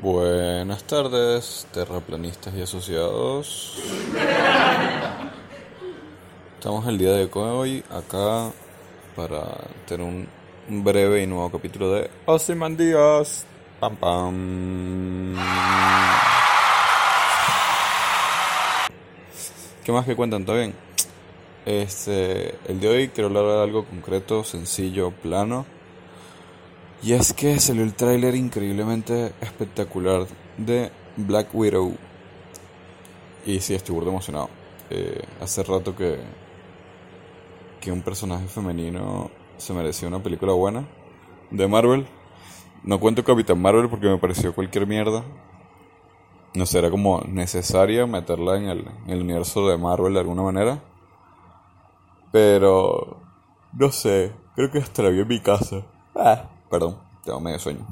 Buenas tardes, terraplanistas y asociados. Estamos el día de hoy acá para tener un breve y nuevo capítulo de Ozymandias. Pam pam. ¿Qué más que cuentan? ¿Todo bien? Este, el de hoy quiero hablar de algo concreto, sencillo, plano y es que salió el tráiler increíblemente espectacular de Black Widow. Y sí, estoy muy emocionado. Eh, hace rato que, que un personaje femenino se merecía una película buena de Marvel. No cuento Capitán Marvel porque me pareció cualquier mierda. No sé, era como necesaria meterla en el, universo de Marvel de alguna manera. Pero, no sé, creo que la vi en mi casa. Ah. Perdón, tengo medio sueño.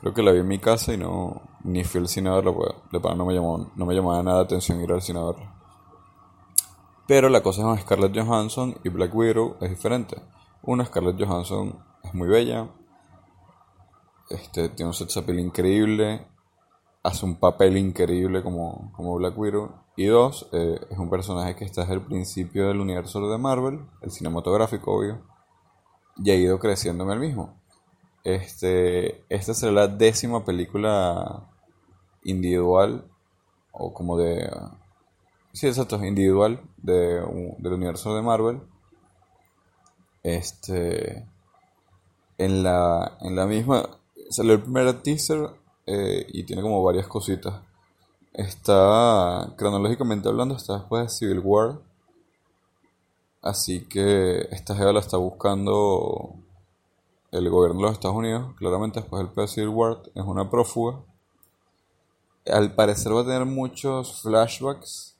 Creo que la vi en mi casa y no ni fui al cine a verla, pues de no me llamó, no me llamaba nada la atención ir al cine a verla. Pero la cosa con Scarlett Johansson y Black Widow es diferente. Una, Scarlett Johansson es muy bella, este, tiene un sex appeal increíble, hace un papel increíble como, como Black Widow. Y dos, eh, es un personaje que está desde el principio del universo de Marvel, el cinematográfico, obvio, y ha ido creciendo en el mismo. Este, esta será la décima película individual o como de... Sí, exacto, individual de, del universo de Marvel. Este, en la, en la misma... Salió el primer teaser eh, y tiene como varias cositas. Está, cronológicamente hablando, está después de Civil War. Así que esta jeva la está buscando el gobierno de los Estados Unidos, claramente después del Civil War, es una prófuga. Al parecer va a tener muchos flashbacks.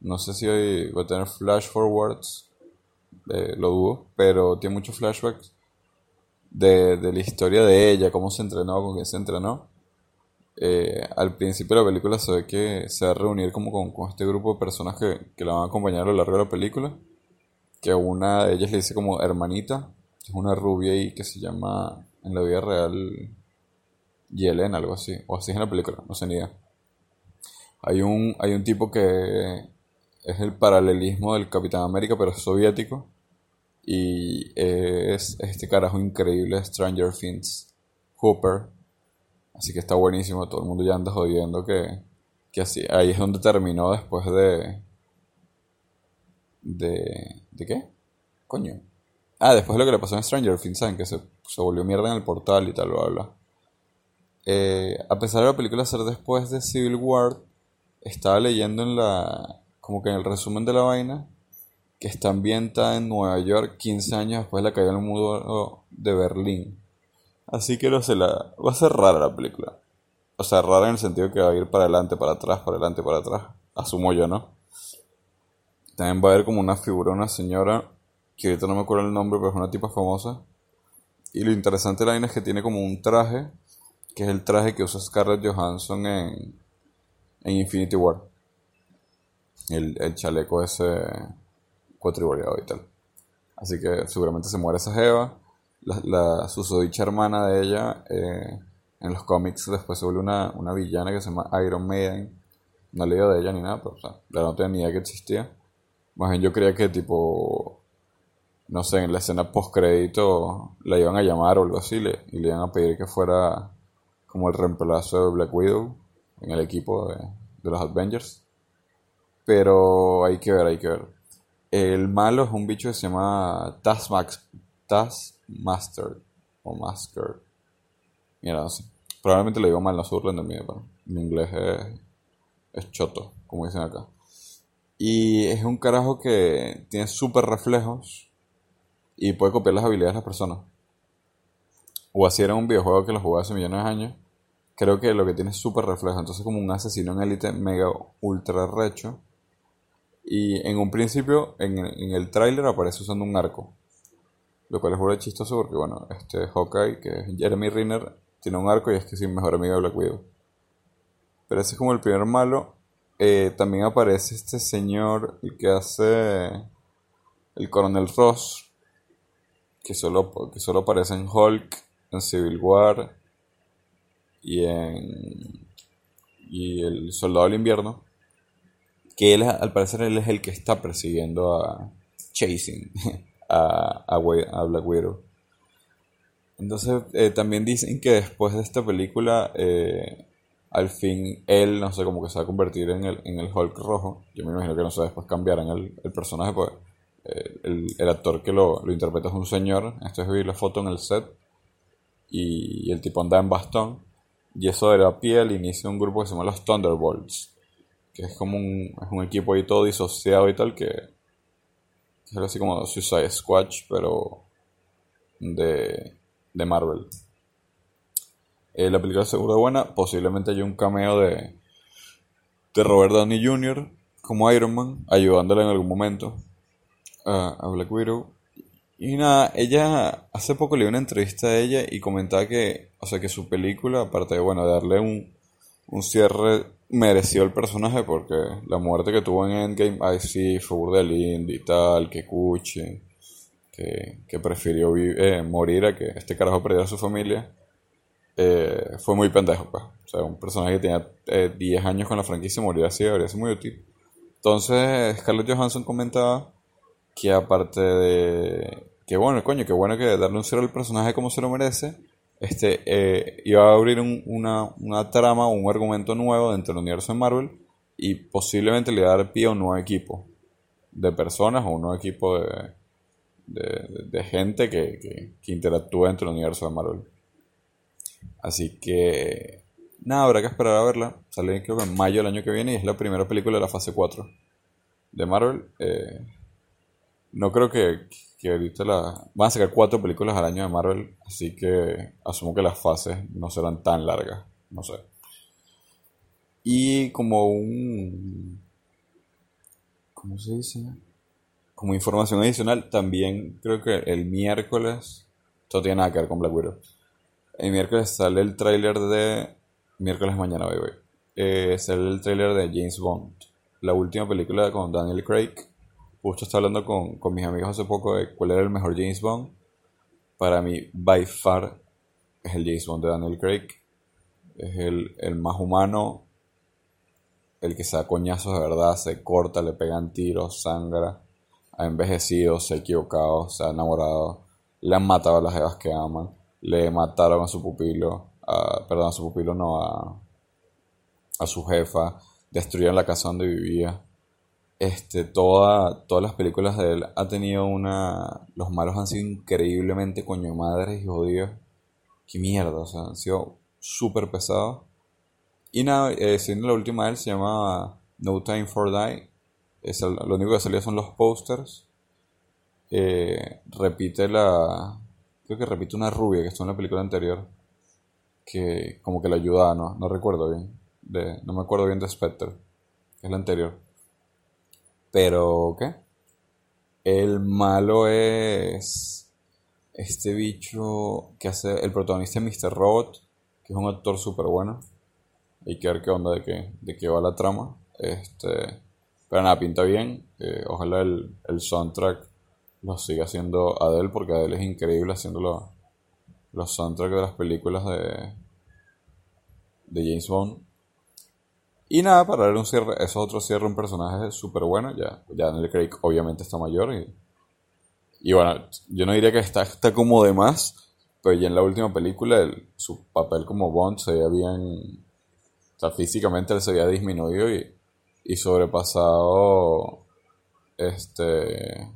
No sé si va a tener flash forwards, eh, lo dudo, pero tiene muchos flashbacks de, de, la historia de ella, cómo se entrenó, con quién se entrenó. Eh, al principio de la película se ve que se va a reunir como con, con este grupo de personas que, que, la van a acompañar a lo largo de la película. Que una de ellas le dice como hermanita, es una rubia ahí que se llama en la vida real Yelena, algo así. O así es en la película, no sé ni idea. Hay un, hay un tipo que es el paralelismo del Capitán América, pero es soviético. Y es este carajo increíble, Stranger Things, Hooper. Así que está buenísimo, todo el mundo ya anda jodiendo que, que así. Ahí es donde terminó después de... ¿De, ¿de qué? Coño. Ah, después de lo que le pasó en Stranger Things. Que se, se volvió mierda en el portal y tal, bla, bla. Eh, a pesar de la película ser después de Civil War, estaba leyendo en la. como que en el resumen de la vaina, que está ambientada en Nueva York 15 años después de la caída del muro de Berlín. Así que no sé, la, va a ser rara la película. O sea, rara en el sentido que va a ir para adelante, para atrás, para adelante, para atrás. Asumo yo, ¿no? También va a haber como una figura, una señora que ahorita no me acuerdo el nombre, pero es una tipa famosa. Y lo interesante de la vaina es que tiene como un traje, que es el traje que usa Scarlett Johansson en, en Infinity War. El, el chaleco ese cuatriboriado y tal. Así que seguramente se muere esa jeva. La, la susodicha hermana de ella eh, en los cómics después se vuelve una, una, villana que se llama Iron Maiden. No leído de ella ni nada, pero o sea, no tenía ni idea que existía. Más bien yo creía que tipo no sé, en la escena post crédito la iban a llamar o algo así le, y le iban a pedir que fuera como el reemplazo de Black Widow en el equipo de, los Avengers. Pero hay que ver, hay que ver. El malo es un bicho que se llama Taskmax, Taskmaster o Masker. Mira, no sé. Probablemente lo digo mal, no se burlen de mí, pero mi inglés es choto, como dicen acá. Y es un carajo que tiene súper reflejos y puede copiar las habilidades de las personas. O así era un videojuego que lo jugué hace millones de años. Creo que lo que tiene es súper reflejo. Entonces como un asesino en élite mega ultra recho. Y en un principio, en, el tráiler aparece usando un arco. Lo cual es muy chistoso porque, bueno, este Hawkeye, que es Jeremy Renner, tiene un arco y es que es el mejor amigo de Black Widow. Pero ese es como el primer malo. Eh, también aparece este señor, el que hace el coronel Ross, que solo, que solo aparece en Hulk, en Civil War y en y el Soldado del Invierno, que él al parecer él es el que está persiguiendo a Chasing a, a, a Black Widow. Entonces eh, también dicen que después de esta película eh, al fin él, no sé, como que se va a convertir en el, en el Hulk rojo. Yo me imagino que no sé, después cambiarán el, el personaje, pues el, el, actor que lo, lo, interpreta es un señor. Esto es vi la foto en el set y, el tipo anda en bastón. Y eso era pie al inicio de un grupo que se llama los Thunderbolts, que es como un, es un equipo ahí todo disociado y tal, que, es algo así como Suicide Squatch, pero de, de Marvel. Eh, la película seguro buena. Posiblemente haya un cameo de, de Robert Downey Jr. como Iron Man, ayudándole en algún momento a, Black Widow. Y nada, ella hace poco le dio una entrevista a ella y comentaba que, o sea, que su película, aparte de, bueno, darle un, un cierre, mereció el personaje porque la muerte que tuvo en Endgame, ay sí, fue lindo y tal, que cuche, que, que prefirió eh, morir a que este carajo perdiera a su familia. Eh, fue muy pendejo, pues. O sea, un personaje que tenía 10 eh, años con la franquicia morir así debería ser muy útil. Entonces, Scarlett Johansson comentaba que aparte de... Que bueno, coño, que bueno que darle un cero al personaje como se lo merece, este, eh, iba a abrir una, una trama un argumento nuevo dentro del universo de Marvel y posiblemente le iba a dar pie a un nuevo equipo de personas o un nuevo equipo de, de, de gente que, que, que interactúa dentro del universo de Marvel. Así que nada, habrá que esperar a verla. Sale creo que en mayo del año que viene y es la primera película de la fase 4 de Marvel. Eh, no creo que, que, ahorita la... Van a sacar cuatro películas al año de Marvel, así que asumo que las fases no serán tan largas. No sé. Y como un... ¿Cómo se dice? Como información adicional, también creo que el miércoles... Esto tiene nada que ver con Black Widow el miércoles sale el tráiler de... Miércoles mañana, voy. Eh, sale el tráiler de James Bond. La última película con Daniel Craig. Justo estaba hablando con, con mis amigos hace poco de cuál era el mejor James Bond. Para mí, by far, es el James Bond de Daniel Craig. Es el, el más humano. El que se da coñazos de verdad, se corta, le pegan tiros, sangra. Ha envejecido, se ha equivocado, se ha enamorado. Le han matado a las evas que aman le mataron a su pupilo, a, perdón, a su pupilo no, a, a su jefa, destruyeron la casa donde vivía. Este, toda, todas las películas de él ha tenido una... Los malos han sido increíblemente coño madres y jodidos. Qué mierda, o sea, han sido súper pesados. Y nada, eh, siendo la última de él se llama No Time for Die. Es lo único que salía son los posters. Eh, repite la, creo que repite una rubia que estuvo en la película anterior, que como que la ayudaba, no, no recuerdo bien, de, no me acuerdo bien de Spectre, que es la anterior. Pero, ¿qué? El malo es este bicho que hace el protagonista de Mr. Robot, que es un actor súper bueno. Hay que ver qué onda de qué, de qué va la trama. Este, pero nada, pinta bien. Eh, ojalá el, el soundtrack lo sigue haciendo Adele porque Adele es increíble haciendo los soundtracks de las películas de, de James Bond. Y nada, para dar un cierre, eso es otro cierre, un personaje súper bueno. Ya, ya Daniel Craig obviamente está mayor y, y bueno, yo no diría que está, está como de más, pero ya en la última película su papel como Bond se veía bien, o sea, físicamente él se había disminuido y, y sobrepasado este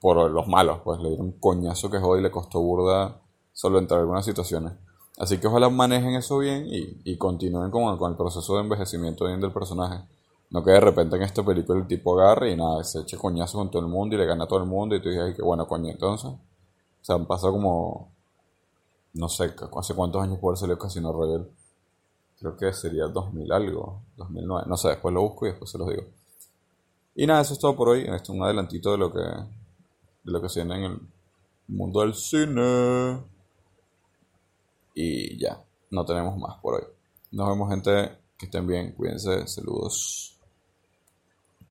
por los malos, pues le dieron un coñazo que jode y le costó burda en algunas situaciones. Así que ojalá manejen eso bien y, y continúen con, con, el proceso de envejecimiento bien del personaje. No que de repente en esta película el tipo agarre y nada, se eche coñazo con todo el mundo y le gana a todo el mundo y tú dices, qué bueno, coño, entonces. O sea, han pasado como, no sé, hace cuántos años por salió Casino Royale. Creo que sería 2000 algo, 2009, no sé, después lo busco y después se los digo. Y nada, eso es todo por hoy. Esto es un adelantito de lo que de lo que se en el mundo del cine. Y ya, no tenemos más por hoy. Nos vemos gente, que estén bien, cuídense, saludos.